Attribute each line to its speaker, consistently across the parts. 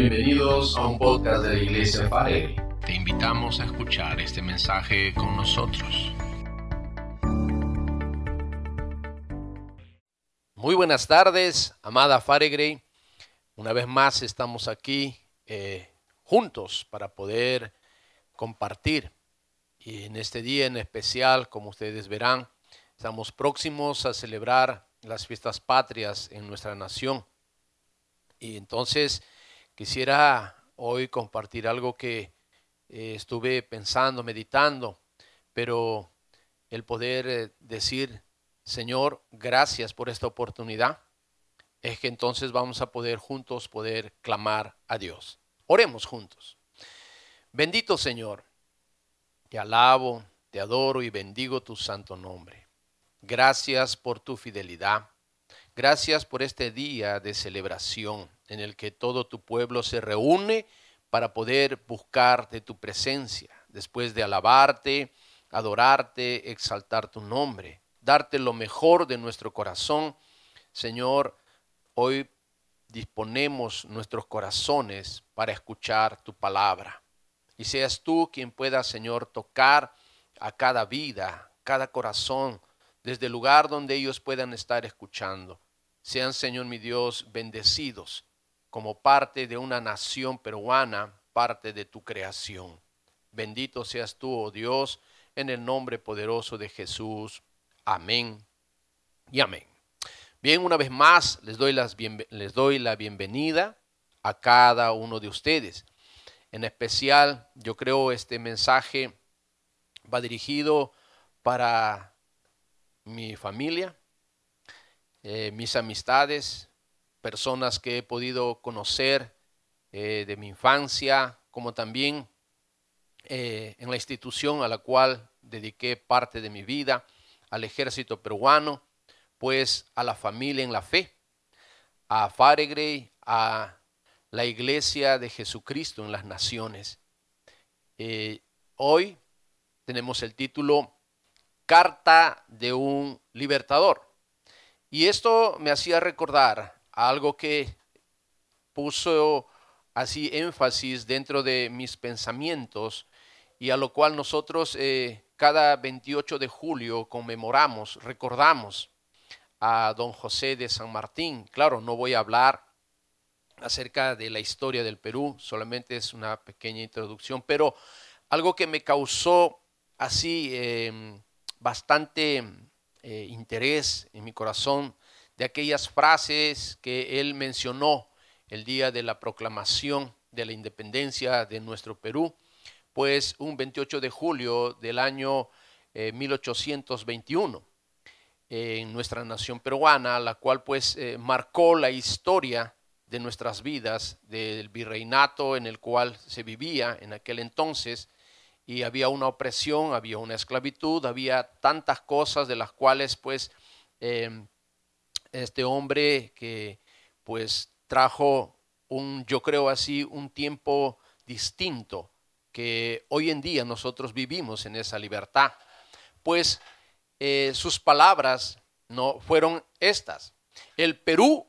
Speaker 1: Bienvenidos a un podcast de la Iglesia Farelli.
Speaker 2: Te invitamos a escuchar este mensaje con nosotros.
Speaker 3: Muy buenas tardes, amada Faregrey. Una vez más estamos aquí eh, juntos para poder compartir. Y en este día en especial, como ustedes verán, estamos próximos a celebrar las fiestas patrias en nuestra nación. Y entonces quisiera hoy compartir algo que eh, estuve pensando, meditando, pero el poder eh, decir, Señor, gracias por esta oportunidad, es que entonces vamos a poder juntos poder clamar a Dios. Oremos juntos. Bendito Señor, te alabo, te adoro y bendigo tu santo nombre. Gracias por tu fidelidad. Gracias por este día de celebración en el que todo tu pueblo se reúne para poder buscar de tu presencia, después de alabarte, adorarte, exaltar tu nombre, darte lo mejor de nuestro corazón. Señor, hoy disponemos nuestros corazones para escuchar tu palabra. Y seas tú quien pueda, Señor, tocar a cada vida, cada corazón, desde el lugar donde ellos puedan estar escuchando. Sean, Señor mi Dios, bendecidos como parte de una nación peruana, parte de tu creación. Bendito seas tú, oh Dios, en el nombre poderoso de Jesús. Amén y amén. Bien, una vez más les doy, las les doy la bienvenida a cada uno de ustedes. En especial, yo creo este mensaje va dirigido para mi familia, eh, mis amistades, personas que he podido conocer eh, de mi infancia, como también eh, en la institución a la cual dediqué parte de mi vida, al ejército peruano, pues a la familia en la fe, a Faregrey, a la iglesia de Jesucristo en las naciones. hoy tenemos el título Carta de un Libertador. Y esto me hacía recordar algo que puso así énfasis dentro de mis pensamientos y a lo cual nosotros eh, cada 28 de julio conmemoramos, recordamos a don José de San Martín. Claro, no voy a hablar acerca de la historia del Perú, solamente es una pequeña introducción, pero algo que me causó así em, bastante eh, interés en mi corazón de aquellas frases que él mencionó el día de la proclamación de la independencia de nuestro Perú, pues un 28 de julio del año 1821 eh, en nuestra nación peruana, la cual pues eh, marcó la historia de nuestras vidas, del virreinato en el cual se vivía en aquel entonces, y había una opresión, había una esclavitud, había tantas cosas de las cuales pues em, este hombre que pues trajo un, yo creo así, un tiempo distinto que hoy en día nosotros vivimos en esa libertad. Pues eh, sus palabras no fueron estas. El Perú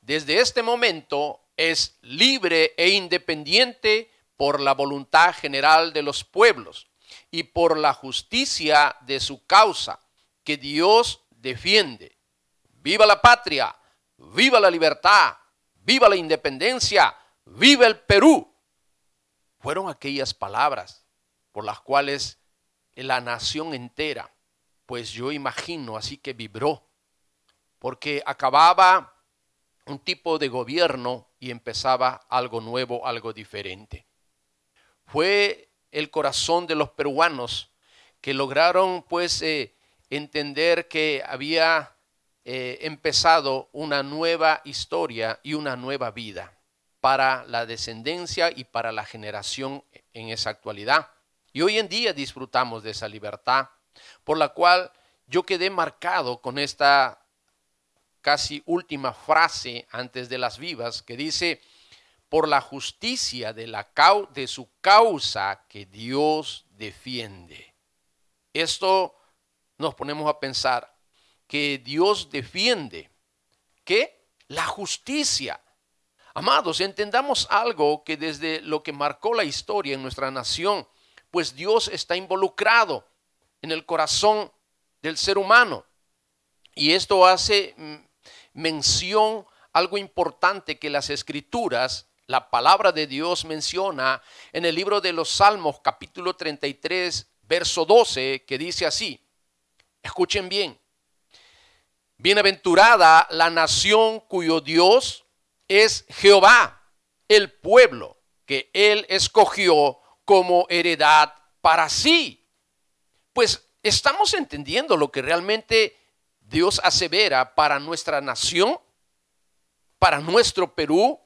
Speaker 3: desde este momento es libre e independiente por la voluntad general de los pueblos y por la justicia de su causa que Dios defiende. Viva la patria, viva la libertad, viva la independencia, viva el Perú. Fueron aquellas palabras por las cuales la nación entera, pues yo imagino así que vibró, porque acababa un tipo de gobierno y empezaba algo nuevo, algo diferente. Fue el corazón de los peruanos que lograron pues eh, entender que había eh, empezado una nueva historia y una nueva vida para la descendencia y para la generación en esa actualidad. Y hoy en día disfrutamos de esa libertad, por la cual yo quedé marcado con esta casi última frase antes de las vivas que dice, por la justicia de, la, de su causa que Dios defiende. Esto nos ponemos a pensar que Dios defiende que la justicia. Amados, entendamos algo que desde lo que marcó la historia en nuestra nación, pues Dios está involucrado en el corazón del ser humano. Y esto hace mm, mención algo importante que las escrituras, la palabra de Dios menciona en el libro de los Salmos capítulo 33, verso 12, que dice así, escuchen bien, bienaventurada la nación cuyo Dios es Jehová, el pueblo que él escogió como heredad para sí. Pues estamos entendiendo lo que realmente Dios asevera para nuestra nación, para nuestro Perú.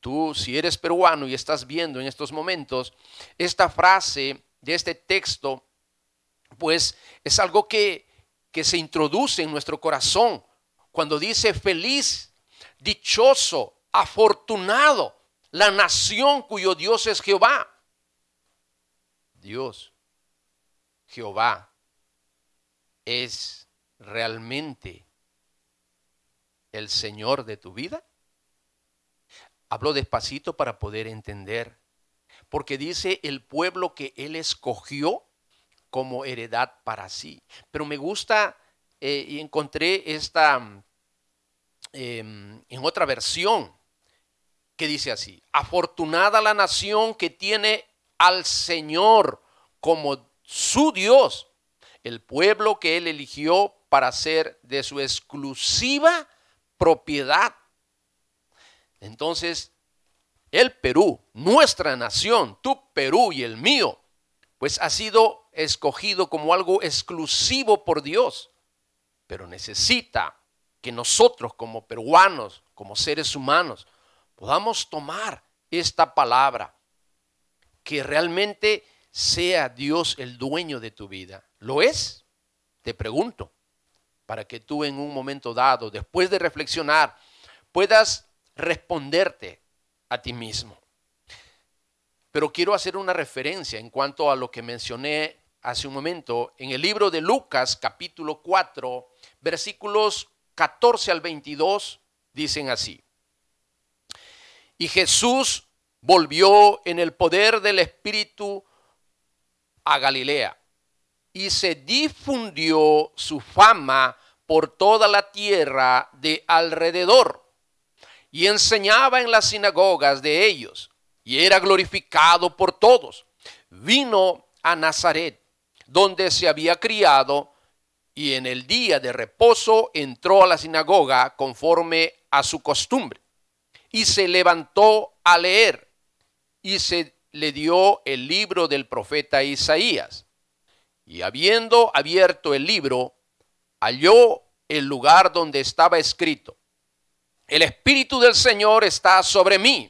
Speaker 3: Tú, si eres peruano y estás viendo en estos momentos esta frase de este texto, pues es algo que, que se introduce en nuestro corazón cuando dice feliz, dichoso, afortunado, la nación cuyo Dios es Jehová. Dios, Jehová, es realmente el Señor de tu vida? Hablo despacito para poder entender, porque dice el pueblo que Él escogió como heredad para sí. Pero me gusta eh, y encontré esta em, en otra versión que dice así, afortunada la nación que tiene al Señor como su Dios, el pueblo que Él eligió para ser de su exclusiva propiedad. Entonces, el Perú, nuestra nación, tu Perú y el mío, pues ha sido escogido como algo exclusivo por Dios, pero necesita que nosotros como peruanos, como seres humanos, podamos tomar esta palabra que realmente sea Dios el dueño de tu vida. ¿Lo es? Te pregunto, para que tú en un momento dado, después de reflexionar, puedas responderte a ti mismo. Pero quiero hacer una referencia en cuanto a lo que mencioné hace un momento en el libro de Lucas capítulo 4, versículos 14 al 22, dicen así. Y Jesús volvió en el poder del Espíritu a Galilea y se difundió su fama por toda la tierra de alrededor y enseñaba en las sinagogas de ellos y era glorificado por todos. Vino a Nazaret, donde se había criado, y en el día de reposo entró a la sinagoga conforme a su costumbre, y se levantó a leer y se le dio el libro del profeta Isaías. Y habiendo abierto el libro, halló el lugar donde estaba escrito, el Espíritu del Señor está sobre mí,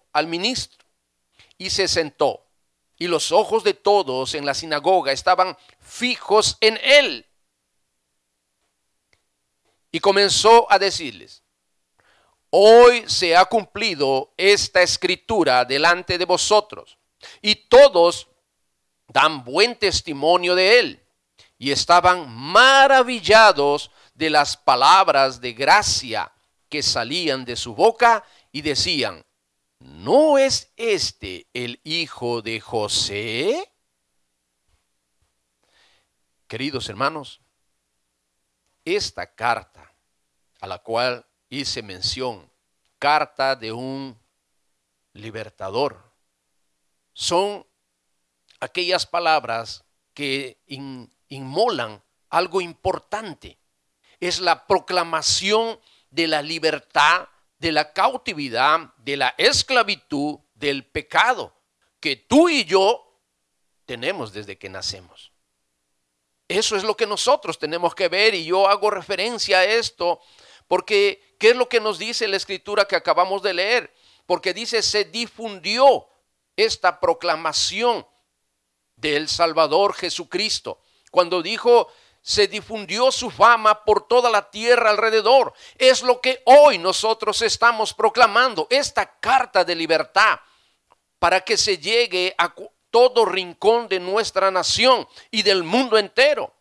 Speaker 3: al ministro y se sentó. Y los ojos de todos en la sinagoga estaban fijos en él. Y comenzó a decirles, hoy se ha cumplido esta escritura delante de vosotros. Y todos dan buen testimonio de él. Y estaban maravillados de las palabras de gracia que salían de su boca y decían, ¿no es este el hijo de José? Queridos hermanos, esta carta a la cual hice mención, carta de un libertador. Son aquellas palabras que inmolan algo importante. Es la proclamación de la libertad, de la cautividad, de la esclavitud, del pecado que tú y yo tenemos desde que nacemos. Eso es lo que nosotros tenemos que ver y yo hago referencia a esto Porque, ¿qué es lo que nos dice la escritura que acabamos de leer? Porque dice, se difundió esta proclamación del Salvador Jesucristo. Cuando dijo, se difundió su fama por toda la tierra alrededor. Es lo que hoy nosotros estamos proclamando, esta carta de libertad, para que se llegue a todo rincón de nuestra nación y del mundo entero.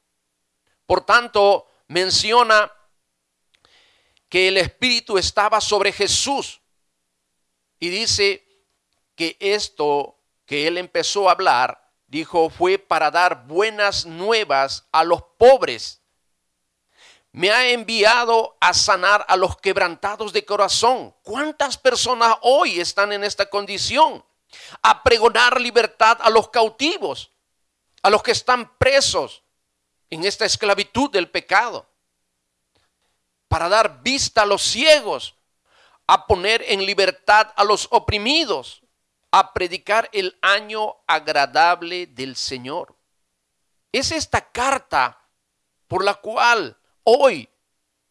Speaker 3: Por tanto, menciona que el Espíritu estaba sobre Jesús y dice que esto que él empezó a hablar dijo, fue para dar buenas nuevas a los pobres. Me ha enviado a sanar a los quebrantados de corazón. ¿Cuántas personas hoy están en esta condición? A pregonar libertad a los cautivos, a los que están presos en esta esclavitud del pecado. Para dar vista a los ciegos, a poner en libertad a los oprimidos, a predicar el año agradable del Señor. Es esta carta por la cual hoy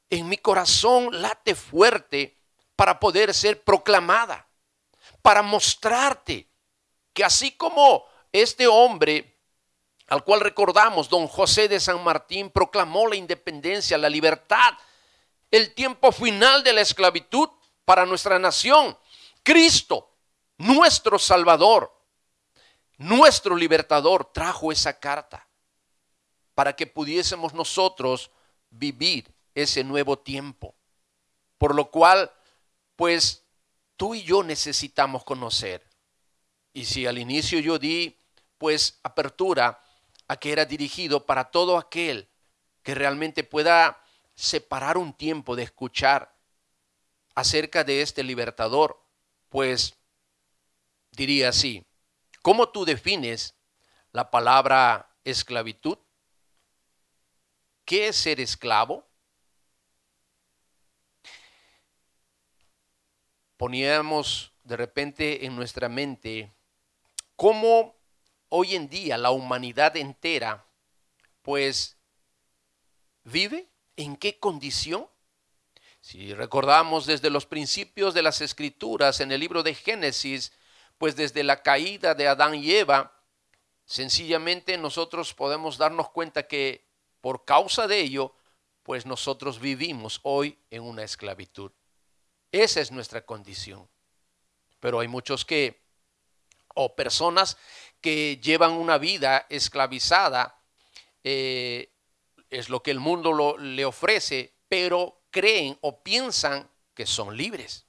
Speaker 3: en mi corazón late fuerte para poder ser proclamada, para mostrarte que así como este hombre al cual recordamos, don José de San Martín proclamó la independencia, la libertad, el tiempo final de la esclavitud para nuestra nación. Cristo nuestro Salvador, nuestro libertador, trajo esa carta para que pudiésemos nosotros vivir ese nuevo tiempo. Por lo cual, pues tú y yo necesitamos conocer. Y si al inicio yo di, pues, apertura a que era dirigido para todo aquel que realmente pueda separar un tiempo de escuchar acerca de este libertador, pues diría así, ¿cómo tú defines la palabra esclavitud? ¿Qué es ser esclavo? Poníamos de repente en nuestra mente cómo hoy en día la humanidad entera pues vive, en qué condición. Si recordamos desde los principios de las escrituras en el libro de Génesis, pues desde la caída de Adán y Eva, sencillamente nosotros podemos darnos cuenta que por causa de ello, pues nosotros vivimos hoy en una esclavitud. Esa es nuestra condición. Pero hay muchos que, o personas que llevan una vida esclavizada, eh, es lo que el mundo le ofrece, pero creen o piensan que son libres.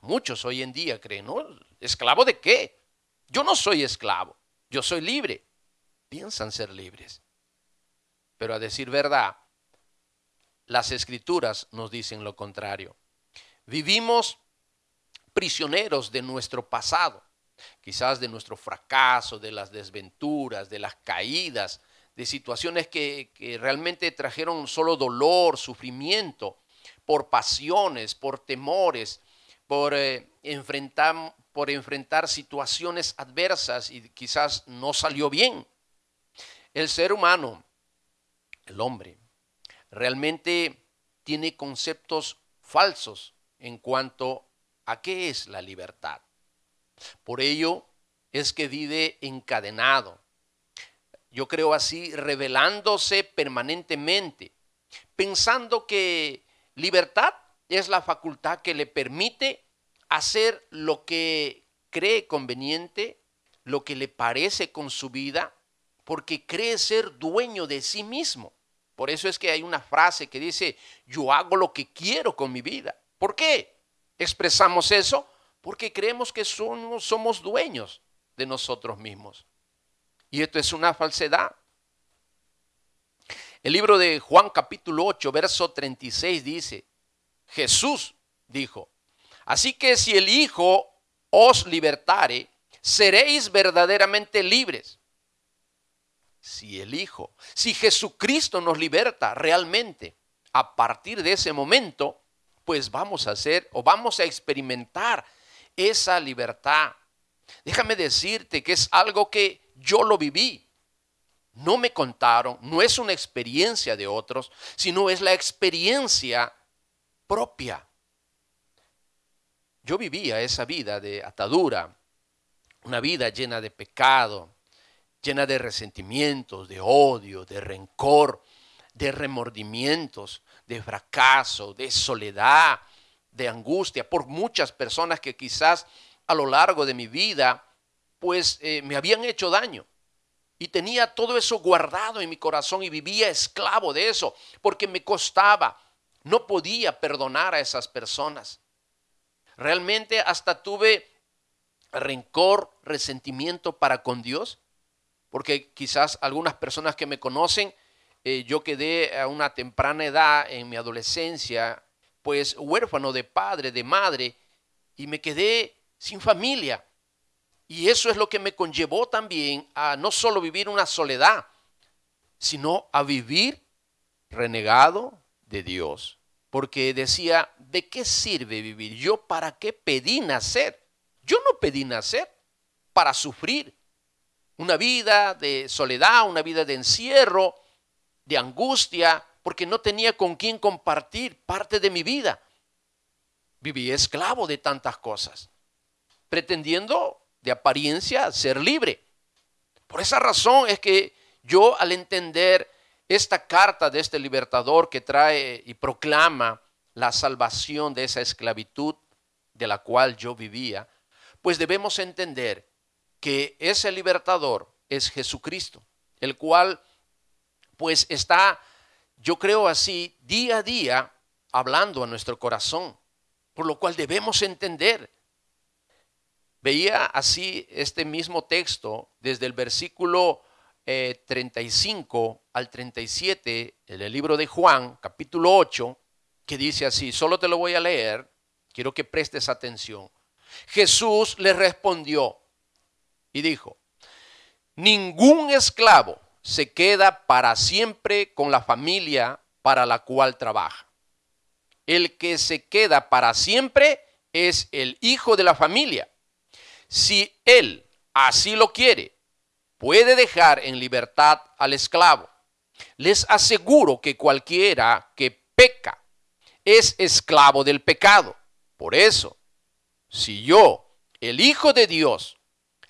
Speaker 3: Muchos hoy en día creen, ¿no? ¿Esclavo de qué? Yo no soy esclavo, yo soy libre. Piensan ser libres. Pero a decir verdad, las escrituras nos dicen lo contrario. Vivimos prisioneros de nuestro pasado, quizás de nuestro fracaso, de las desventuras, de las caídas, de situaciones que, que realmente trajeron solo dolor, sufrimiento, por pasiones, por temores, por eh, enfrentar, por enfrentar situaciones adversas y quizás no salió bien. El ser humano, el hombre, realmente tiene conceptos falsos en cuanto a qué es la libertad. Por ello es que vive encadenado. Yo creo así, revelándose permanentemente, pensando que libertad es la facultad que le permite hacer lo que cree conveniente, lo que le parece con su vida, porque cree ser dueño de sí mismo. Por eso es que hay una frase que dice, yo hago lo que quiero con mi vida. ¿Por qué expresamos eso? Porque creemos que somos, dueños de nosotros mismos. Y esto es una falsedad. El libro de Juan capítulo 8, verso 36 dice, Jesús dijo, Así que si el Hijo os libertare, seréis verdaderamente libres. Si el Hijo, si Jesucristo nos liberta realmente, a partir de ese momento, pues vamos a hacer o vamos a experimentar esa libertad. Déjame decirte que es algo que yo lo viví. No me contaron, no es una experiencia de otros, sino es la experiencia propia. Yo vivía esa vida de atadura, una vida llena de pecado, llena de resentimientos, de odio, de rencor, de remordimientos, de fracaso, de soledad, de angustia, por muchas personas que quizás a lo largo de mi vida, pues eh, me habían hecho daño. Y tenía todo eso guardado en mi corazón y vivía esclavo de eso, porque me costaba, no podía perdonar a esas personas. Realmente hasta tuve rencor, resentimiento para con Dios, porque quizás algunas personas que me conocen, eh, yo quedé a una temprana edad en mi adolescencia, pues huérfano de padre, de madre, y me quedé sin familia. Y eso es lo que me conllevó también a no solo vivir una soledad, sino a vivir renegado de Dios. Porque decía, ¿de qué sirve vivir? ¿Yo para qué pedí nacer? Yo no pedí nacer para sufrir una vida de soledad, una vida de encierro, de angustia, porque no tenía con quién compartir parte de mi vida. Viví esclavo de tantas cosas, pretendiendo de apariencia ser libre. Por esa razón es que yo al entender esta carta de este libertador que trae y proclama la salvación de esa esclavitud de la cual yo vivía, pues debemos entender que ese libertador es Jesucristo, el cual pues está, yo creo así, día a día hablando a nuestro corazón, por lo cual debemos entender. Veía así este mismo texto desde el versículo 35 eh, al 37 en el libro de Juan, capítulo 8, que dice así, solo te lo voy a leer, quiero que prestes atención. Jesús le respondió y dijo, ningún esclavo se queda para siempre con la familia para la cual trabaja. El que se queda para siempre es el hijo de la familia. Si él así lo quiere, puede dejar en libertad al esclavo. Les aseguro que cualquiera que peca es esclavo del pecado. Por eso, si yo, el Hijo de Dios,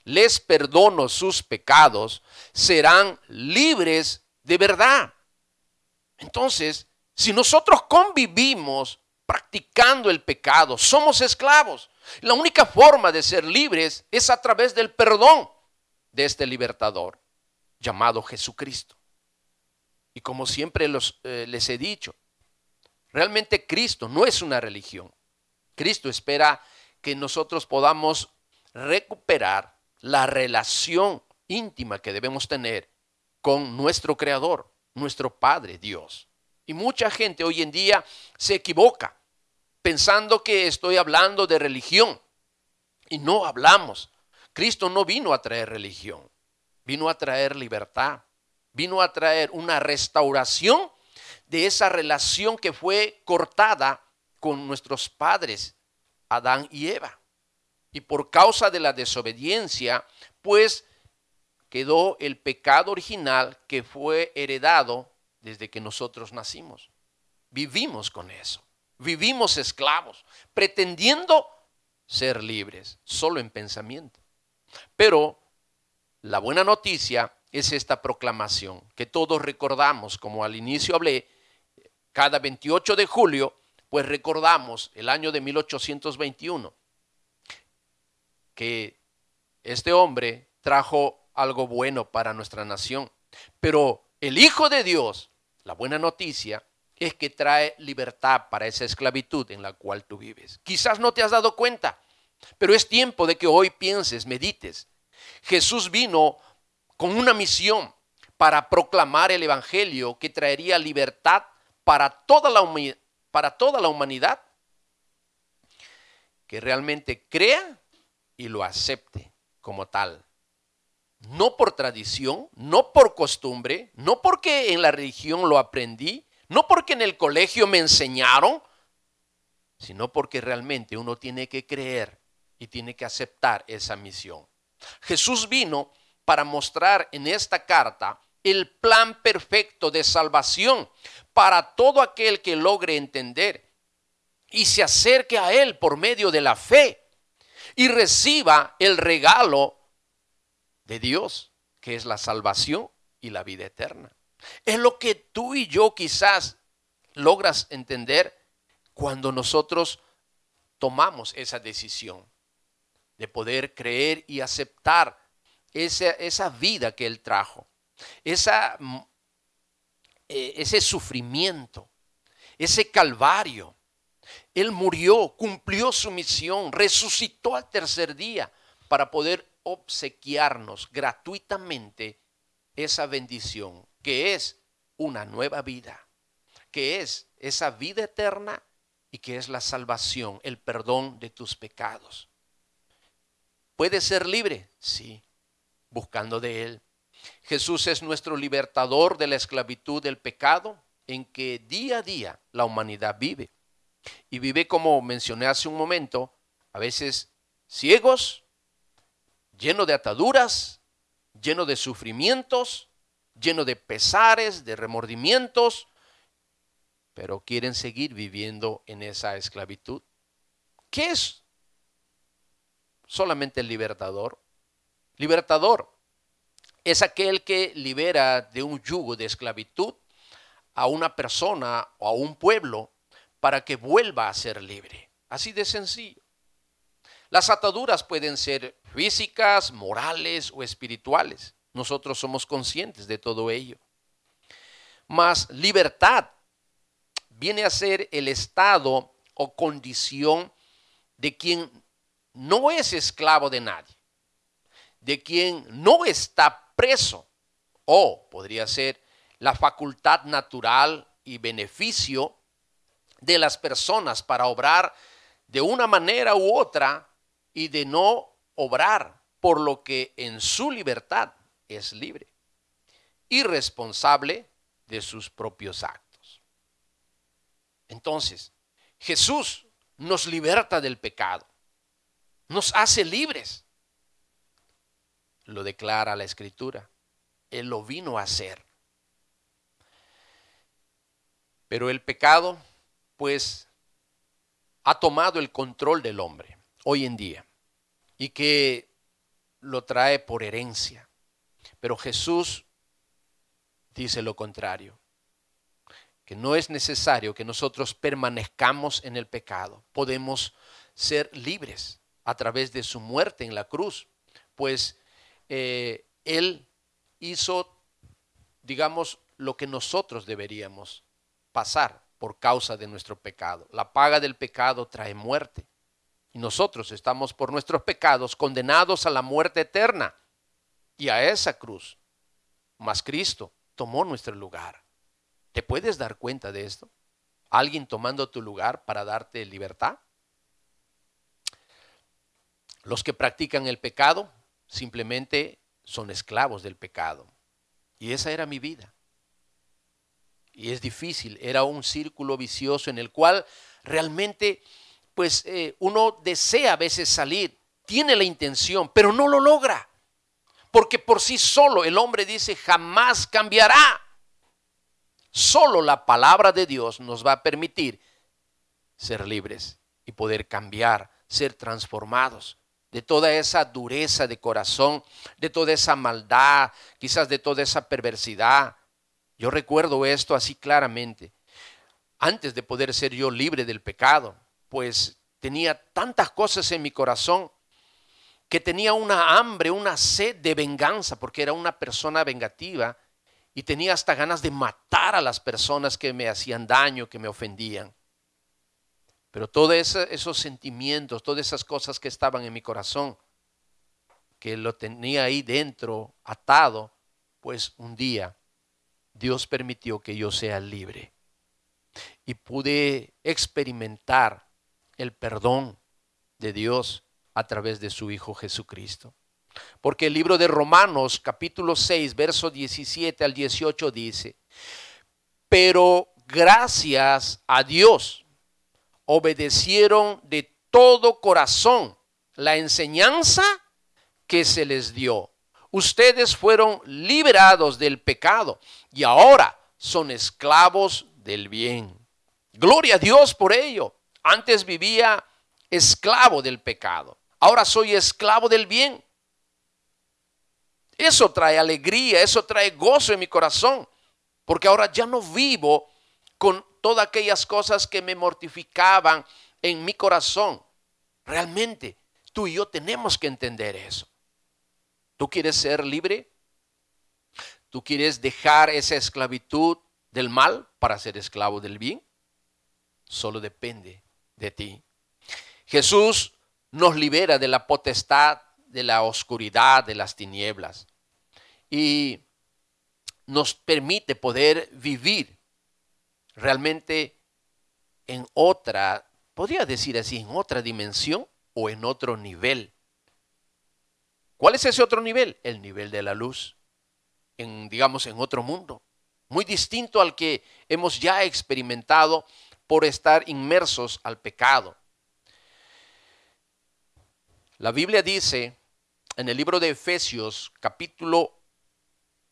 Speaker 3: les perdono sus pecados, serán libres de verdad. Entonces, si nosotros convivimos practicando el pecado, somos esclavos. La única forma de ser libres es a través del perdón de este libertador llamado Jesucristo. Y como siempre eh, les he dicho, realmente Cristo no es una religión. Cristo espera que nosotros podamos recuperar la relación íntima que debemos tener con nuestro Creador, nuestro Padre Dios. Y mucha gente hoy en día se equivoca pensando que estoy hablando de religión. Y no hablamos. Cristo no vino a traer religión, vino a traer libertad, vino a traer una restauración de esa relación que fue cortada con nuestros padres Adán y Eva. Y por causa de la desobediencia, pues quedó el pecado original que fue heredado desde que nosotros nacimos. Vivimos con eso. Vivimos esclavos, pretendiendo ser libres, solo en pensamiento. Pero la buena noticia es esta proclamación que todos recordamos, como al inicio hablé, cada 28 de julio pues recordamos el año de 1821, que este hombre trajo algo bueno para nuestra nación. Pero el Hijo de Dios, la buena noticia, es que trae libertad para esa esclavitud en la cual tú vives. Quizás no te has dado cuenta, pero es tiempo de que hoy pienses, medites. Jesús vino con una misión para proclamar el Evangelio que traería libertad para toda la, para toda la humanidad que realmente crea y lo acepte como tal. No por tradición, no por costumbre, no porque en la religión lo aprendí, no porque en el colegio me enseñaron, sino porque realmente uno tiene que creer y tiene que aceptar esa misión. Jesús vino para mostrar en esta carta el plan perfecto de salvación para todo aquel que logre entender y se acerque a Él por medio de la fe y reciba el regalo de Dios, que es la salvación y la vida eterna. Es lo que tú y yo quizás logras entender cuando nosotros tomamos esa decisión de poder creer y aceptar esa, esa vida que Él trajo, esa, mm, eh, ese sufrimiento, ese calvario. Él murió, cumplió su misión, resucitó al tercer día para poder obsequiarnos gratuitamente esa bendición que es una nueva vida, que es esa vida eterna y que es la salvación, el perdón de tus pecados. ¿Puedes ser libre? Sí, buscando de Él. Jesús es nuestro libertador de la esclavitud del pecado en que día a día la humanidad vive. Y vive como mencioné hace un momento, a veces ciegos, lleno de ataduras, lleno de sufrimientos, lleno de pesares, de remordimientos, pero quieren seguir viviendo en esa esclavitud. ¿Qué es solamente el libertador? Libertador es aquel que libera de un yugo de esclavitud a una persona o a un pueblo para que vuelva a ser libre. Así de sencillo. Las ataduras pueden ser físicas, morales o espirituales. Nosotros somos conscientes de todo ello. Mas libertad viene a ser el estado o condición de quien no es esclavo de nadie, de quien no está preso, o podría ser la facultad natural y beneficio de las personas para obrar de una manera u otra y de no obrar por lo que en su libertad es libre y responsable de sus propios actos. Entonces, Jesús nos liberta del pecado, nos hace libres. Lo declara la escritura. Él lo vino a hacer. Pero el pecado, pues, ha tomado el control del hombre hoy en día y que lo trae por herencia. Pero Jesús dice lo contrario, que no es necesario que nosotros permanezcamos en el pecado. Podemos ser libres a través de su muerte en la cruz, pues eh, Él hizo, digamos, lo que nosotros deberíamos pasar por causa de nuestro pecado. La paga del pecado trae muerte. Y nosotros estamos por nuestros pecados condenados a la muerte eterna y a esa cruz. Mas Cristo tomó nuestro lugar. ¿Te puedes dar cuenta de esto? ¿Alguien tomando tu lugar para darte libertad? Los que practican el pecado simplemente son esclavos del pecado. Y esa era mi vida. Y es difícil, era un círculo vicioso en el cual realmente pues eh, uno desea a veces salir, tiene la intención, pero no lo logra. Porque por sí solo el hombre dice, jamás cambiará. Solo la palabra de Dios nos va a permitir ser libres y poder cambiar, ser transformados de toda esa dureza de corazón, de toda esa maldad, quizás de toda esa perversidad. Yo recuerdo esto así claramente. Antes de poder ser yo libre del pecado, pues tenía tantas cosas en mi corazón que tenía una hambre, una sed de venganza, porque era una persona vengativa y tenía hasta ganas de matar a las personas que me hacían daño, que me ofendían. Pero todos esos sentimientos, todas esas cosas que estaban en mi corazón, que lo tenía ahí dentro, atado, pues un día Dios permitió que yo sea libre y pude experimentar el perdón de Dios a través de su Hijo Jesucristo. Porque el libro de Romanos capítulo 6, verso 17 al 18 dice, pero gracias a Dios obedecieron de todo corazón la enseñanza que se les dio. Ustedes fueron liberados del pecado y ahora son esclavos del bien. Gloria a Dios por ello. Antes vivía esclavo del pecado. Ahora soy esclavo del bien. Eso trae alegría, eso trae gozo en mi corazón. Porque ahora ya no vivo con todas aquellas cosas que me mortificaban en mi corazón. Realmente, tú y yo tenemos que entender eso. ¿Tú quieres ser libre? ¿Tú quieres dejar esa esclavitud del mal para ser esclavo del bien? Solo depende de ti. Jesús nos libera de la potestad, de la oscuridad, de las tinieblas. Y nos permite poder vivir realmente en otra, podría decir así, en otra dimensión o en otro nivel. ¿Cuál es ese otro nivel? El nivel de la luz, en, digamos, en otro mundo, muy distinto al que hemos ya experimentado por estar inmersos al pecado. La Biblia dice en el libro de Efesios capítulo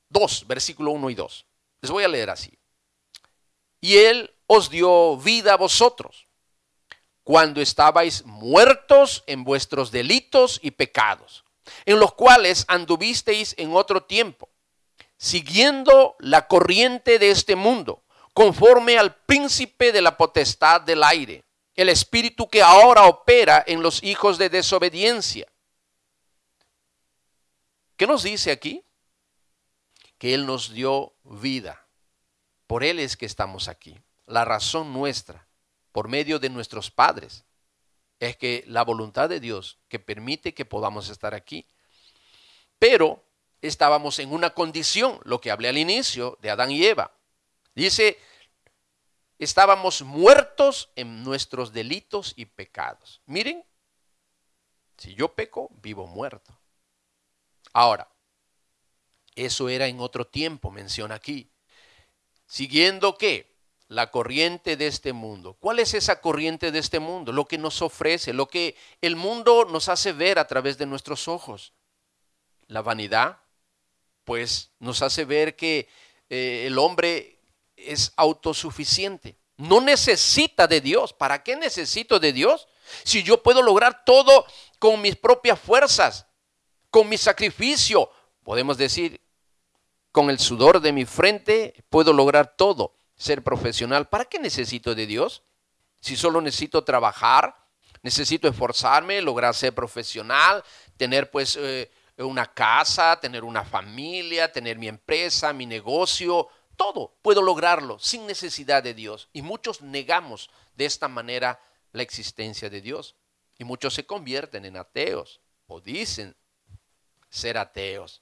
Speaker 3: 2, versículo 1 y 2. Les voy a leer así. Y Él os dio vida a vosotros cuando estabais muertos en vuestros delitos y pecados, en los cuales anduvisteis en otro tiempo, siguiendo la corriente de este mundo, conforme al príncipe de la potestad del aire, el espíritu que ahora opera en los hijos de desobediencia. ¿Qué nos dice aquí? Que Él nos dio vida. Por Él es que estamos aquí. La razón nuestra por medio de nuestros padres. Es que la voluntad de Dios que permite que podamos estar aquí. Pero estábamos en una condición, lo que hablé al inicio de Adán y Eva. Dice, estábamos muertos en nuestros delitos y pecados. Miren, si yo peco, vivo muerto. Ahora, eso era en otro tiempo, menciona aquí. Siguiendo qué? la corriente de este mundo. ¿Cuál es esa corriente de este mundo? Lo que nos ofrece, lo que el mundo nos hace ver a través de nuestros ojos. La vanidad, pues nos hace ver que eh, el hombre es autosuficiente. No necesita de Dios. ¿Para qué necesito de Dios? Si yo puedo lograr todo con mis propias fuerzas, con mi sacrificio, podemos decir, con el sudor de mi frente, puedo lograr todo ser profesional. ¿Para qué necesito de Dios? Si solo necesito trabajar, necesito esforzarme, lograr ser profesional, tener pues eh, una casa, tener una familia, tener mi empresa, mi negocio, todo puedo lograrlo sin necesidad de Dios. Y muchos negamos de esta manera la existencia de Dios. Y muchos se convierten en ateos o dicen ser ateos.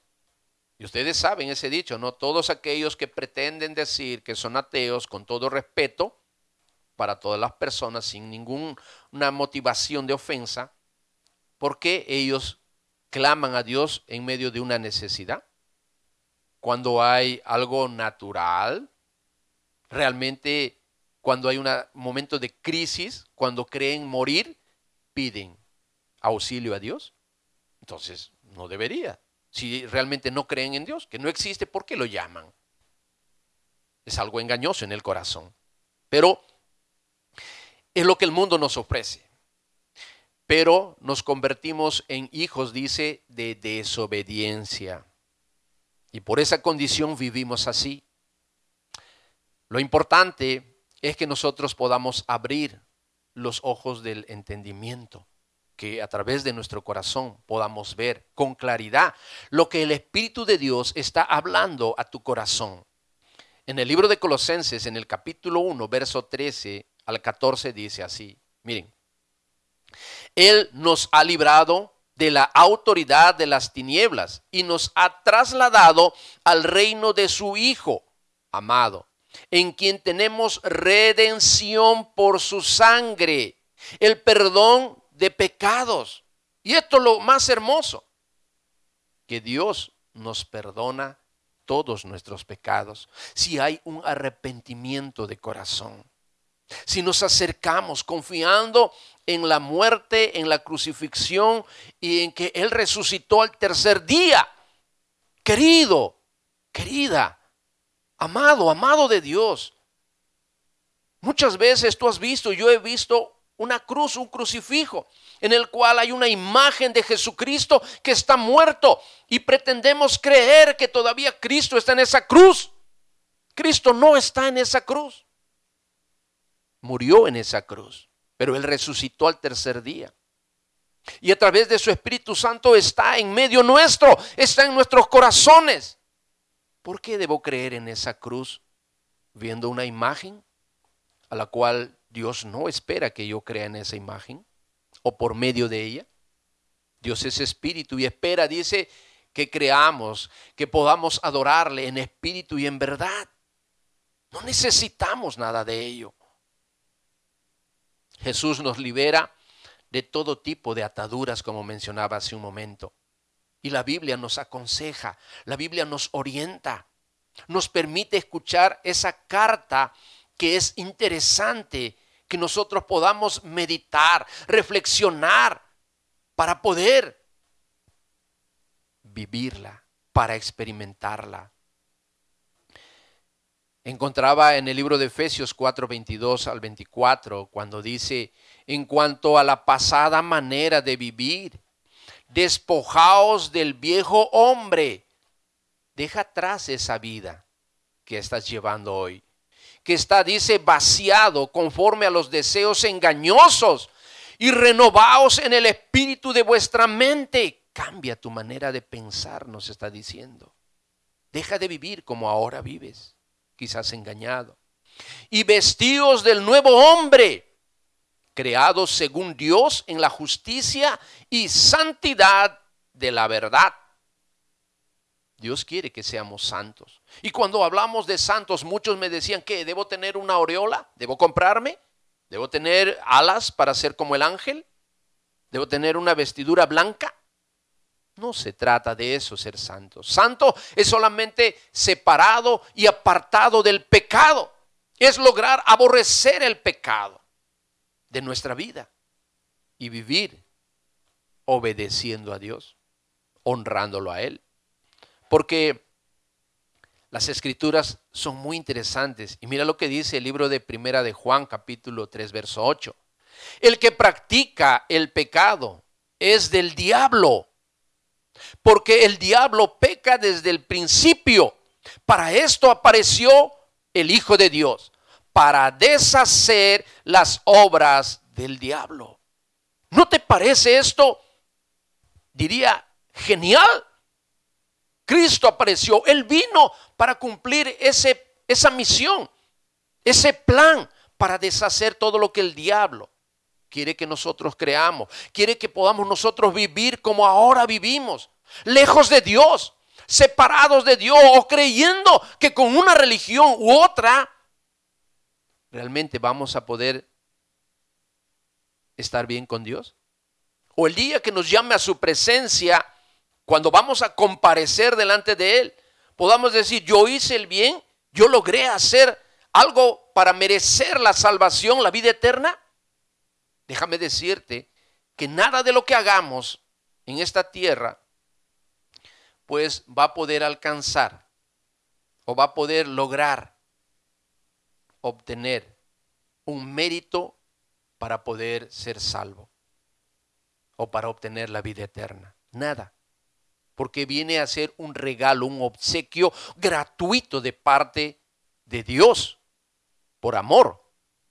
Speaker 3: Y ustedes saben ese dicho, ¿no? Todos aquellos que pretenden decir que son ateos, con todo respeto, para todas las personas, sin ninguna motivación de ofensa, ¿por qué ellos claman a Dios en medio de una necesidad? Cuando hay algo natural, realmente cuando hay un momento de crisis, cuando creen morir, piden auxilio a Dios. Entonces, no debería si realmente no creen en Dios, que no existe, ¿por qué lo llaman? Es algo engañoso en el corazón. Pero es lo que el mundo nos ofrece. Pero nos convertimos en hijos, dice, de desobediencia. Y por esa condición vivimos así. Lo importante es que nosotros podamos abrir los ojos del entendimiento que a través de nuestro corazón podamos ver con claridad lo que el Espíritu de Dios está hablando a tu corazón. En el libro de Colosenses, en el capítulo 1, verso 13 al 14, dice así, miren, Él nos ha librado de la autoridad de las tinieblas y nos ha trasladado al reino de su Hijo amado, en quien tenemos redención por su sangre, el perdón de pecados. Y esto es lo más hermoso, que Dios nos perdona todos nuestros pecados si hay un arrepentimiento de corazón. Si nos acercamos confiando en la muerte, en la crucifixión y en que Él resucitó al tercer día. Querido, querida, amado, amado de Dios. Muchas veces tú has visto, yo he visto una cruz, un crucifijo, en el cual hay una imagen de Jesucristo que está muerto y pretendemos creer que todavía Cristo está en esa cruz. Cristo no está en esa cruz. Murió en esa cruz, pero Él resucitó al tercer día. Y a través de su Espíritu Santo está en medio nuestro, está en nuestros corazones. ¿Por qué debo creer en esa cruz viendo una imagen a la cual Dios no espera que yo crea en esa imagen o por medio de ella? Dios es espíritu y espera, dice, que creamos, que podamos adorarle en espíritu y en verdad. No necesitamos nada de ello. Jesús nos libera de todo tipo de ataduras, como mencionaba hace un momento. Y la Biblia nos aconseja, la Biblia nos orienta, nos permite escuchar esa carta que es interesante, que nosotros podamos meditar, reflexionar, para poder vivirla, para experimentarla. Encontraba en el libro de Efesios 4, 22 al 24, cuando dice, en cuanto a la pasada manera de vivir, despojaos del viejo hombre, deja atrás esa vida que estás llevando hoy, que está, dice, vaciado conforme a los deseos engañosos y renovaos en el espíritu de vuestra mente. Cambia tu manera de pensar, nos está diciendo. Deja de vivir como ahora vives quizás engañado. Y vestidos del nuevo hombre, creados según Dios en la justicia y santidad de la verdad. Dios quiere que seamos santos. Y cuando hablamos de santos, muchos me decían que debo tener una aureola, debo comprarme, debo tener alas para ser como el ángel, debo tener una vestidura blanca. No se trata de eso, ser santo. Santo es solamente separado y apartado del pecado. Es lograr aborrecer el pecado de nuestra vida y vivir obedeciendo a Dios, honrándolo a Él. Porque las escrituras son muy interesantes. Y mira lo que dice el libro de Primera de Juan, capítulo 3, verso 8. El que practica el pecado es del diablo porque el diablo peca desde el principio. Para esto apareció el Hijo de Dios, para deshacer las obras del diablo. ¿No te parece esto? Diría, genial. Cristo apareció, Él vino para cumplir ese, esa misión, ese plan para deshacer todo lo que el diablo quiere que nosotros creamos, quiere que podamos nosotros vivir como ahora vivimos, lejos de Dios, separados de Dios o creyendo que con una religión u otra realmente vamos a poder estar bien con Dios. O el día que nos llame a su presencia, cuando vamos a comparecer delante de Él, podamos decir, yo hice el bien, yo logré hacer algo para merecer la salvación, la vida eterna. Déjame decirte que nada de lo que hagamos en esta tierra pues va a poder alcanzar o va a poder lograr obtener un mérito para poder ser salvo o para obtener la vida eterna. Nada. Porque viene a ser un regalo, un obsequio gratuito de parte de Dios, por amor.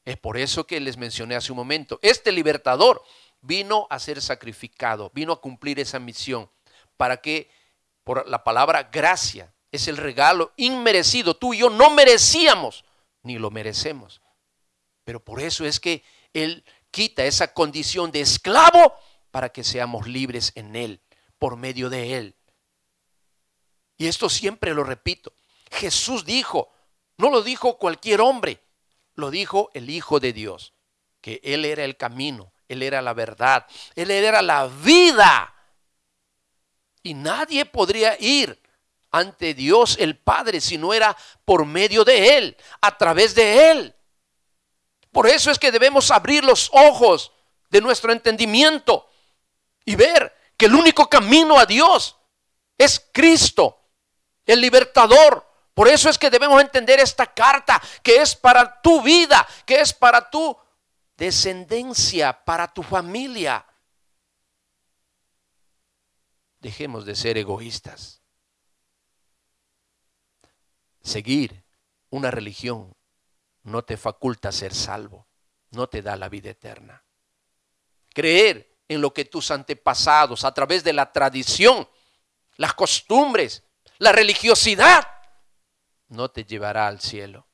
Speaker 3: Es por eso que les mencioné hace un momento. Este libertador vino a ser sacrificado, vino a cumplir esa misión para que por la palabra gracia. Es el regalo inmerecido. Tú y yo no merecíamos, ni lo merecemos. Pero por eso es que Él quita esa condición de esclavo para que seamos libres en Él, por medio de Él. Y esto siempre lo repito. Jesús dijo, no lo dijo cualquier hombre, lo dijo el Hijo de Dios, que Él era el camino, Él era la verdad, Él era la vida. Y nadie podría ir ante Dios el Padre si no era por medio de Él, a través de Él. Por eso es que debemos abrir los ojos de nuestro entendimiento y ver que el único camino a Dios es Cristo, el libertador. Por eso es que debemos entender esta carta que es para tu vida, que es para tu descendencia para tu familia. Dejemos de ser egoístas. Seguir una religión no te faculta ser salvo, no te da la vida eterna. Creer en lo que tus antepasados, a través de la tradición, las costumbres, la religiosidad, no te llevará al cielo.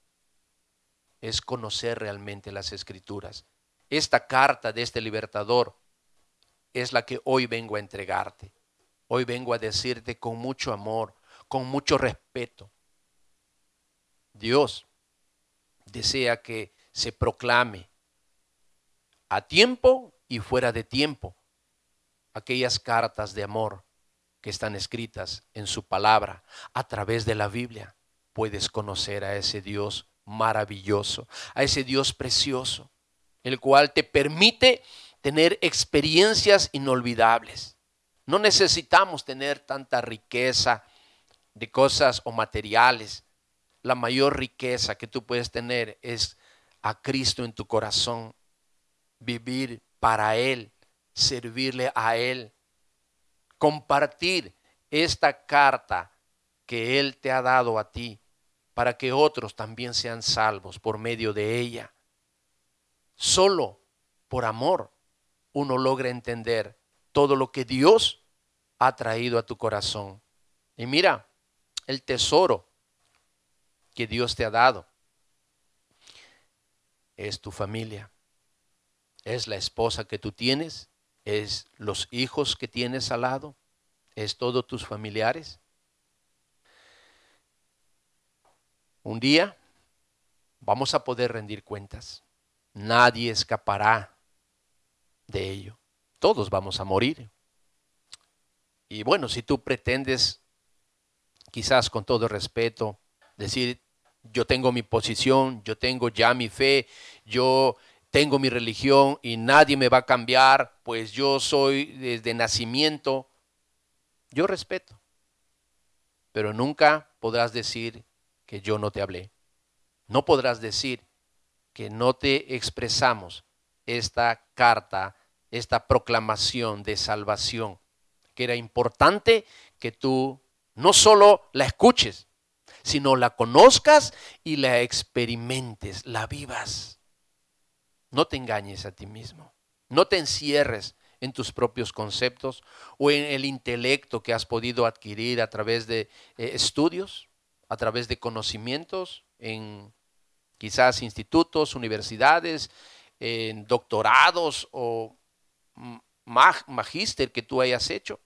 Speaker 3: Es conocer realmente las escrituras. Esta carta de este libertador es la que hoy vengo a entregarte. Hoy vengo a decirte con mucho amor, con mucho respeto. Dios desea que se proclame a tiempo y fuera de tiempo aquellas cartas de amor que están escritas en su palabra a través de la Biblia. Puedes conocer a ese Dios maravilloso, a ese Dios precioso, el cual te permite tener experiencias inolvidables. No necesitamos tener tanta riqueza de cosas o materiales. La mayor riqueza que tú puedes tener es a Cristo en tu corazón, vivir para Él, servirle a Él, compartir esta carta que Él te ha dado a ti para que otros también sean salvos por medio de ella. Solo por amor uno logra entender todo lo que Dios ha traído a tu corazón. Y mira, el tesoro que Dios te ha dado es tu familia, es la esposa que tú tienes, es los hijos que tienes al lado, es todos tus familiares. Un día vamos a poder rendir cuentas. Nadie escapará de ello. Todos vamos a morir. Y bueno, si tú pretendes, quizás con todo respeto, decir, yo tengo mi posición, yo tengo ya mi fe, yo tengo mi religión y nadie me va a cambiar, pues yo soy desde nacimiento, yo respeto. Pero nunca podrás decir que yo no te hablé. No podrás decir que no te expresamos esta carta, esta proclamación de salvación, que era importante que tú no solo la escuches, sino la conozcas y la experimentes, la vivas. No te engañes a ti mismo, no te encierres en tus propios conceptos o en el intelecto que has podido adquirir a través de eh, estudios, a través de conocimientos en quizás institutos, universidades, en doctorados o magíster que tú hayas hecho,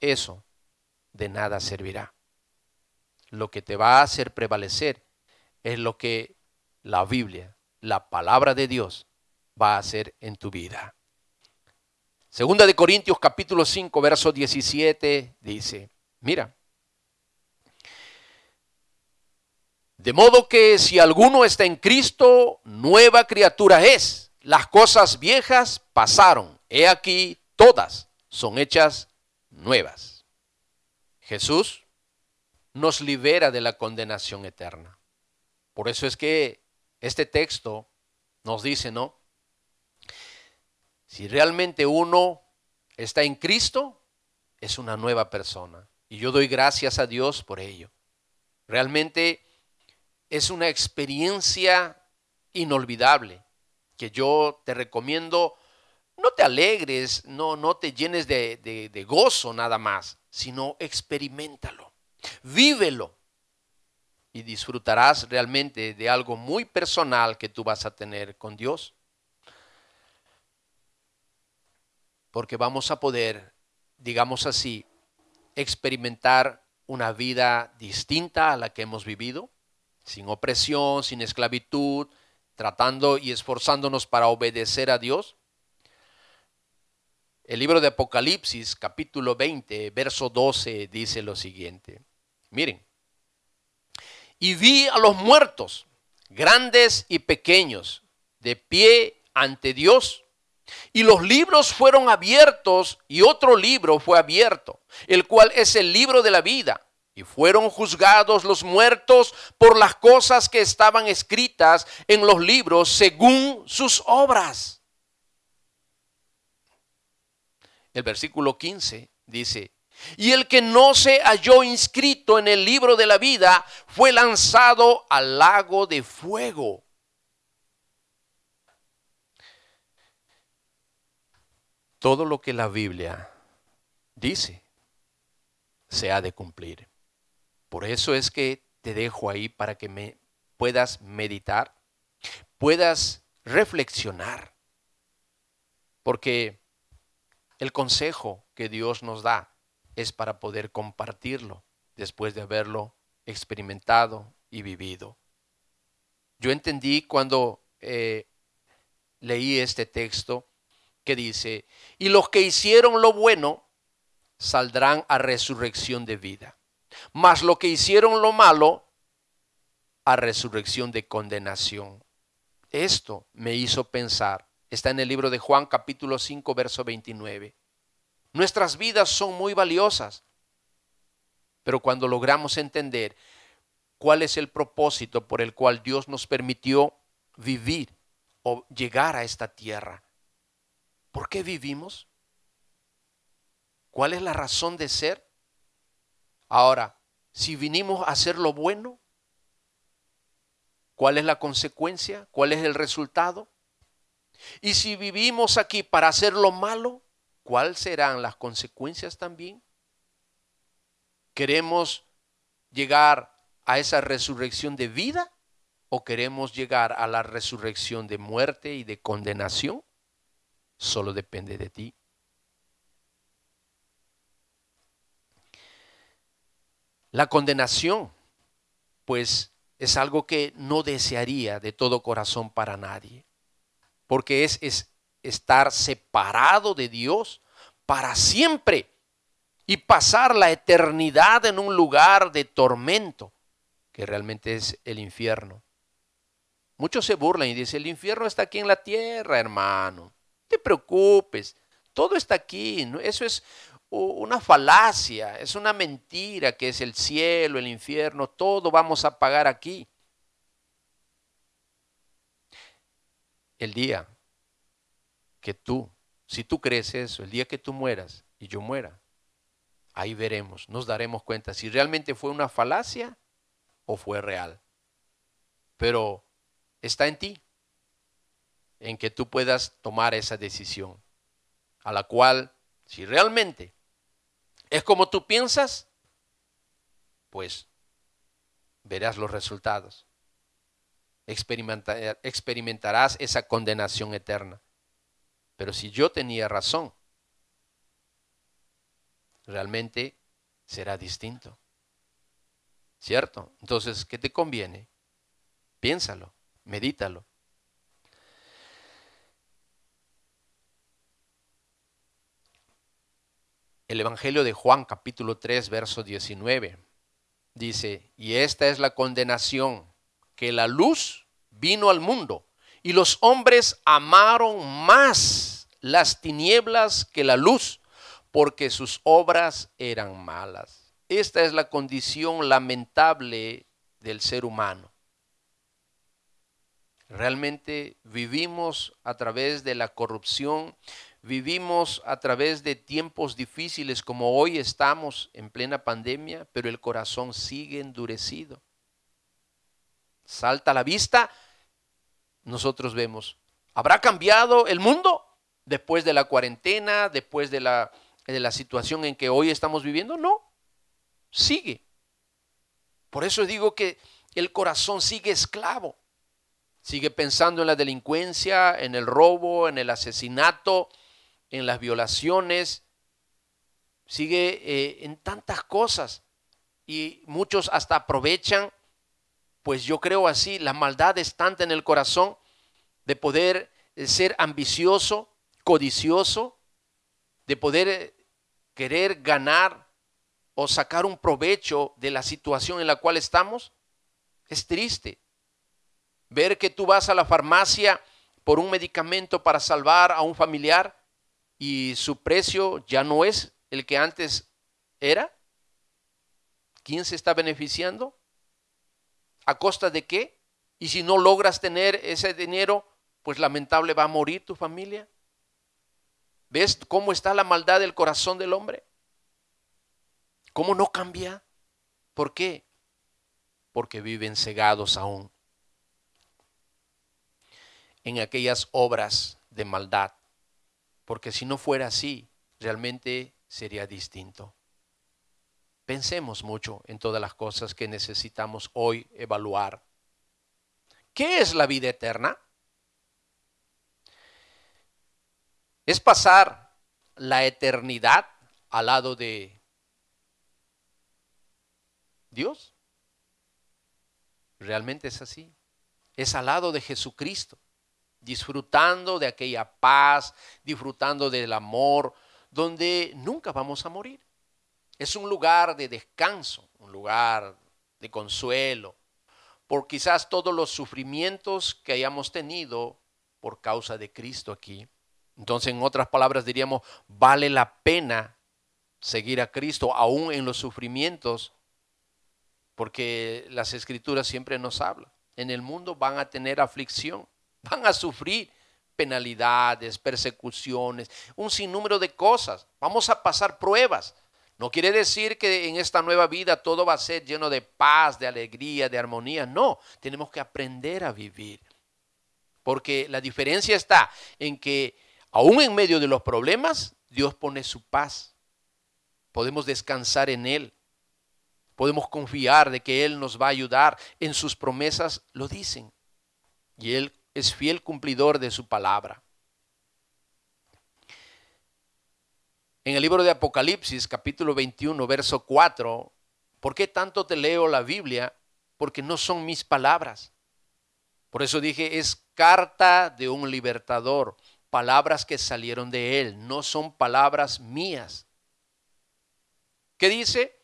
Speaker 3: eso de nada servirá. Lo que te va a hacer prevalecer es lo que la Biblia, la palabra de Dios, va a hacer en tu vida. Segunda de Corintios capítulo 5, verso 17 dice, mira, de modo que si alguno está en Cristo, nueva criatura es. Las cosas viejas pasaron. He aquí, todas son hechas nuevas. Jesús nos libera de la condenación eterna. Por eso es que este texto nos dice, ¿no? Si realmente uno está en Cristo, es una nueva persona. Y yo doy gracias a Dios por ello. Realmente es una experiencia inolvidable que yo te recomiendo. No te alegres, no, no te llenes de, de gozo nada más, sino experimentalo, vívelo y disfrutarás realmente de algo muy personal que tú vas a tener con Dios. porque vamos a poder, digamos así, experimentar una vida distinta a la que hemos vivido, sin opresión, sin esclavitud, tratando y esforzándonos para obedecer a Dios. El libro de Apocalipsis, capítulo 20, verso 12, dice lo siguiente. Miren, y vi a los muertos, grandes y pequeños, de pie ante Dios y los libros fueron abiertos y otro libro fue abierto, el cual es el libro de la vida. y fueron juzgados los muertos por las cosas que estaban escritas en los libros según sus obras. El versículo 15 dice, y el que no se halló inscrito en el libro de la vida fue lanzado al lago de fuego. Todo lo que la Biblia dice se ha de cumplir. Por eso es que te dejo ahí para que me puedas meditar, puedas reflexionar. Porque el consejo que Dios nos da es para poder compartirlo después de haberlo experimentado y vivido. Yo entendí cuando eh, leí este texto que dice, y los que hicieron lo bueno saldrán a resurrección de vida mas lo que hicieron lo malo a resurrección de condenación. Esto me hizo pensar, está en el libro de Juan capítulo 5 verso 29. Nuestras vidas son muy valiosas, pero cuando logramos entender cuál es el propósito por el cual Dios nos permitió vivir o llegar a esta tierra, ¿por qué vivimos? ¿Cuál es la razón de ser? Ahora, si vinimos a hacer lo bueno, ¿cuál es la consecuencia? ¿Cuál es el resultado? Y si vivimos aquí para hacer lo malo, ¿cuáles serán las consecuencias también? ¿Queremos llegar a esa resurrección de vida o queremos llegar a la resurrección de muerte y de condenación? Solo depende de ti. La condenación, pues, es algo que no desearía de todo corazón para nadie, porque es, es estar separado de Dios para siempre y pasar la eternidad en un lugar de tormento, que realmente es el infierno. Muchos se burlan y dicen, el infierno está aquí en la tierra, hermano. No te preocupes, todo está aquí. Eso es una falacia, es una mentira que es el cielo, el infierno, todo vamos a pagar aquí. El día que tú, si tú crees eso, el día que tú mueras y yo muera, ahí veremos, nos daremos cuenta si realmente fue una falacia o fue real. Pero está en ti, en que tú puedas tomar esa decisión, a la cual, si realmente ¿Es como tú piensas? Pues verás los resultados. experimentarás esa condenación eterna. Pero si yo tenía razón, realmente será distinto. ¿Cierto? Entonces, ¿qué te conviene? Piénsalo, medítalo. el Evangelio de Juan capítulo 3, verso 19. Dice, y esta es la condenación, que la luz vino al mundo y los hombres amaron más las tinieblas que la luz, porque sus obras eran malas. Esta es la condición lamentable del ser humano. Realmente vivimos a través de la corrupción, Vivimos a través de tiempos difíciles como hoy estamos en plena pandemia, pero el corazón sigue endurecido. Salta a la vista, nosotros vemos, ¿habrá cambiado el mundo después de la cuarentena, después de la, de la situación en que hoy estamos viviendo? No, sigue. Por eso digo que el corazón sigue esclavo. Sigue pensando en la delincuencia, en el robo, en el asesinato, en las violaciones, sigue eh, en tantas cosas. Y muchos hasta aprovechan, pues yo creo así, la maldad es tanta en el corazón de poder eh, ser ambicioso, codicioso, de poder eh, querer ganar o sacar un provecho de la situación en la cual estamos. Es triste ver que tú vas a la farmacia por un medicamento para salvar a un familiar y su precio ya no es el que antes era, ¿quién se está beneficiando? ¿A costa de qué? Y si no logras tener ese dinero, pues lamentable va a morir tu familia. ¿Ves cómo está la maldad del corazón del hombre? ¿Cómo no cambia? ¿Por qué? Porque viven cegados aún en aquellas obras de maldad. Porque si no fuera así, realmente sería distinto. Pensemos mucho en todas las cosas que necesitamos hoy evaluar. ¿Qué es la vida eterna? Es pasar la eternidad al lado de Dios. Realmente es así. Es al lado de Jesucristo, disfrutando de aquella paz, disfrutando del amor, donde nunca vamos a morir. Es un lugar de descanso, un lugar de consuelo, por quizás todos los sufrimientos que hayamos tenido por causa de Cristo aquí. Entonces, en otras palabras, diríamos, vale la pena seguir a Cristo aún en los sufrimientos, porque las escrituras siempre nos hablan. En el mundo van a tener aflicción, van a sufrir penalidades, persecuciones, un sinnúmero de cosas. Vamos a pasar pruebas. No quiere decir que en esta nueva vida todo va a ser lleno de paz, de alegría, de armonía. No, tenemos que aprender a vivir. Porque la diferencia está en que Aún en medio de los problemas, Dios pone su paz. Podemos descansar en Él. Podemos confiar de que Él nos va a ayudar. En sus promesas lo dicen. Y Él es fiel cumplidor de su palabra. En el libro de Apocalipsis, capítulo 21, verso 4, ¿por qué tanto te leo la Biblia? Porque no son mis palabras. Por eso dije, es carta de un libertador palabras que salieron de él, no son palabras mías. ¿Qué dice?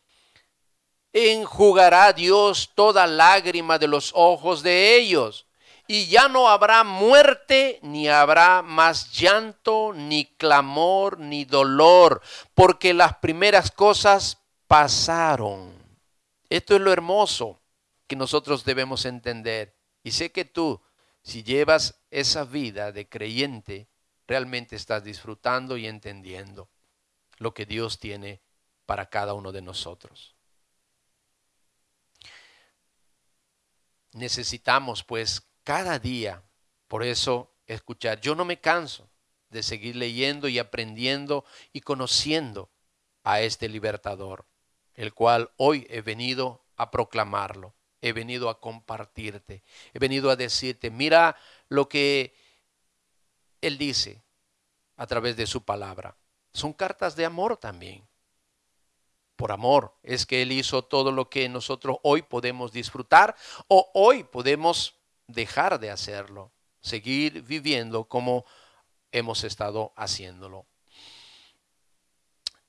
Speaker 3: Enjugará Dios toda lágrima de los ojos de ellos, y ya no habrá muerte, ni habrá más llanto, ni clamor, ni dolor, porque las primeras cosas pasaron. Esto es lo hermoso que nosotros debemos entender. Y sé que tú, si llevas esa vida de creyente, realmente estás disfrutando y entendiendo lo que Dios tiene para cada uno de nosotros. Necesitamos pues cada día, por eso, escuchar. Yo no me canso de seguir leyendo y aprendiendo y conociendo a este libertador, el cual hoy he venido a proclamarlo, he venido a compartirte, he venido a decirte, mira lo que él dice a través de su palabra. Son cartas de amor también. Por amor es que Él hizo todo lo que nosotros hoy podemos disfrutar o hoy podemos dejar de hacerlo, seguir viviendo como hemos estado haciéndolo.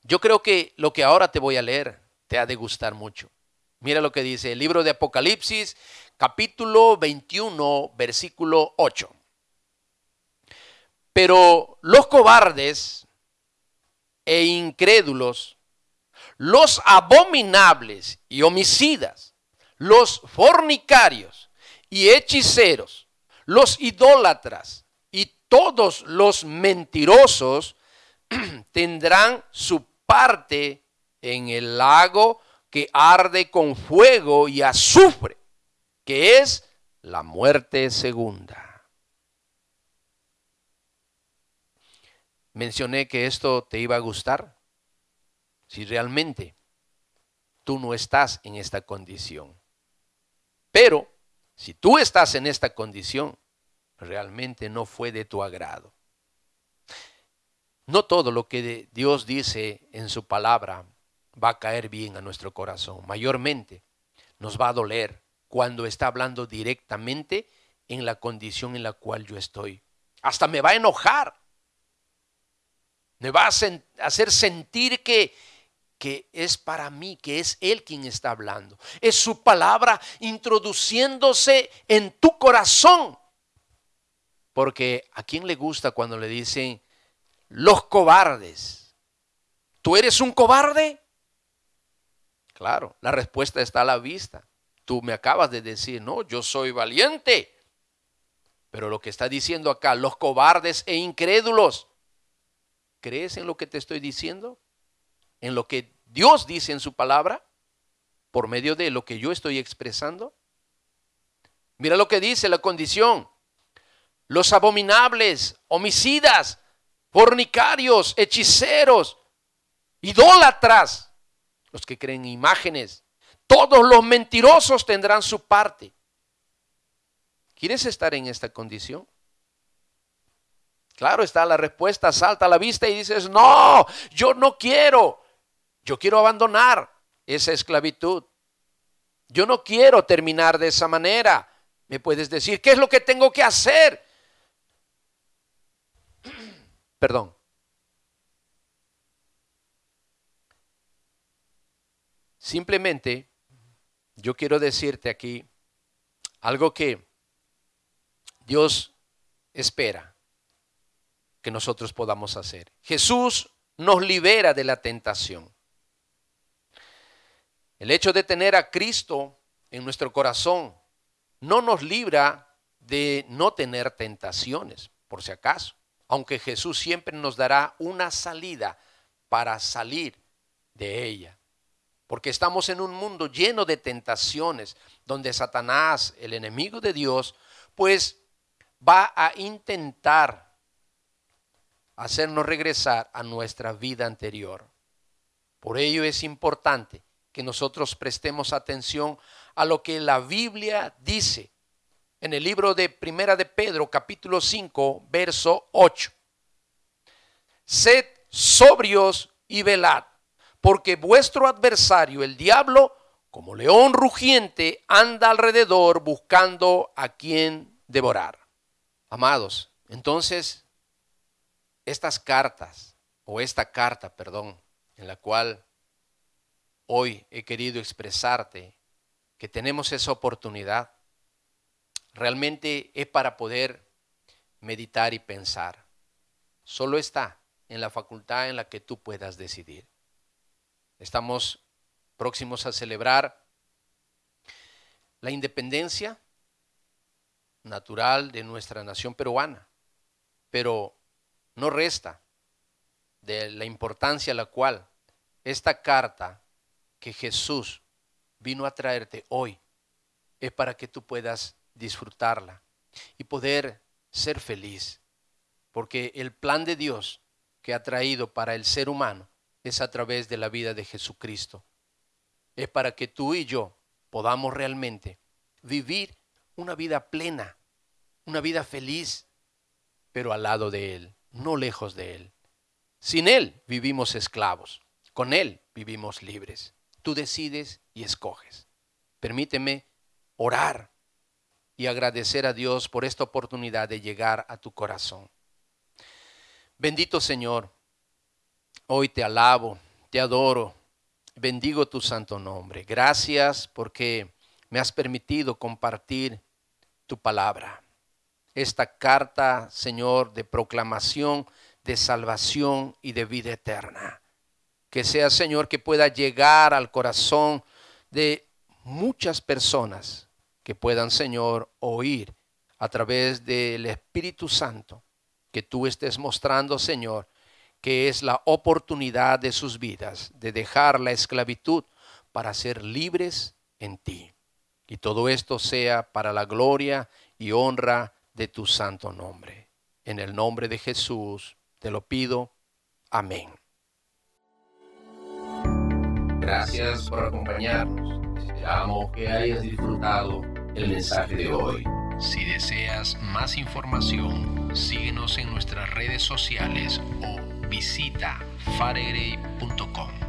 Speaker 3: Yo creo que lo que ahora te voy a leer te ha de gustar mucho. Mira lo que dice el libro de Apocalipsis, capítulo 21, versículo 8. Pero los cobardes e incrédulos, los abominables y homicidas, los fornicarios y hechiceros, los idólatras y todos los mentirosos tendrán su parte en el lago que arde con fuego y azufre, que es la muerte segunda. Mencioné que esto te iba a gustar si realmente tú no estás en esta condición. Pero si tú estás en esta condición, realmente no fue de tu agrado. No todo lo que Dios dice en su palabra va a caer bien a nuestro corazón. Mayormente nos va a doler cuando está hablando directamente en la condición en la cual yo estoy. Hasta me va a enojar me va a hacer sentir que, que es para mí, que es Él quien está hablando. Es su palabra introduciéndose en tu corazón. Porque a quién le gusta cuando le dicen los cobardes? ¿Tú eres un cobarde? Claro, la respuesta está a la vista. Tú me acabas de decir, no, yo soy valiente. Pero lo que está diciendo acá, los cobardes e incrédulos, ¿crees en lo que te estoy diciendo? ¿En lo que Dios dice en su palabra? ¿Por medio de lo que yo estoy expresando? Mira lo que dice la condición. Los abominables, homicidas, fornicarios, hechiceros, idólatras, los que creen imágenes, todos los mentirosos tendrán su parte. ¿Quieres estar en esta condición? Claro está la respuesta, salta a la vista y dices, no, yo no quiero, yo quiero abandonar esa esclavitud. Yo no quiero terminar de esa manera. Me puedes decir, ¿qué es lo que tengo que hacer? Perdón. Simplemente yo quiero decirte aquí algo que Dios espera que nosotros podamos hacer. Jesús nos libera de la tentación. El hecho de tener a Cristo en nuestro corazón no nos libra de no tener tentaciones, por si acaso, aunque Jesús siempre nos dará una salida para salir de ella. Porque estamos en un mundo lleno de tentaciones, donde Satanás, el enemigo de Dios, pues va a intentar hacernos regresar a nuestra vida anterior. Por ello es importante que nosotros prestemos atención a lo que la Biblia dice en el libro de Primera de Pedro, capítulo 5, verso 8. Sed sobrios y velad porque vuestro adversario, el diablo, como león rugiente, anda alrededor buscando a quien devorar. Amados, entonces, estas cartas, o esta carta, perdón, en la cual hoy he querido expresarte que tenemos esa oportunidad, realmente es para poder meditar y pensar. Solo está en la facultad en la que tú puedas decidir. Estamos próximos a celebrar la independencia natural de nuestra nación peruana, pero no resta de la importancia a la cual esta carta que Jesús vino a traerte hoy es para que tú puedas disfrutarla y poder ser feliz, porque el plan de Dios que ha traído para el ser humano es a través de la vida de Jesucristo. Es para que tú y yo podamos realmente vivir una vida plena, una vida feliz, pero al lado de Él, no lejos de Él. Sin Él vivimos esclavos, con Él vivimos libres. Tú decides y escoges. Permíteme orar y agradecer a Dios por esta oportunidad de llegar a tu corazón. Bendito Señor, Hoy te alabo, te adoro, bendigo tu santo nombre. Gracias porque me has permitido compartir tu palabra. Esta carta, Señor, de proclamación, de salvación y de vida eterna. Que sea, Señor, que pueda llegar al corazón de muchas personas que puedan, Señor, oír a través del Espíritu Santo que tú estés mostrando, Señor, que es la oportunidad de sus vidas de dejar la esclavitud para ser libres en ti. Y todo esto sea para la gloria y honra de tu santo nombre. En el nombre de Jesús te lo pido. Amén.
Speaker 1: Gracias por acompañarnos. Esperamos que hayas disfrutado el mensaje de hoy.
Speaker 2: Si deseas más información, síguenos en nuestras redes sociales o visita faregrey.com.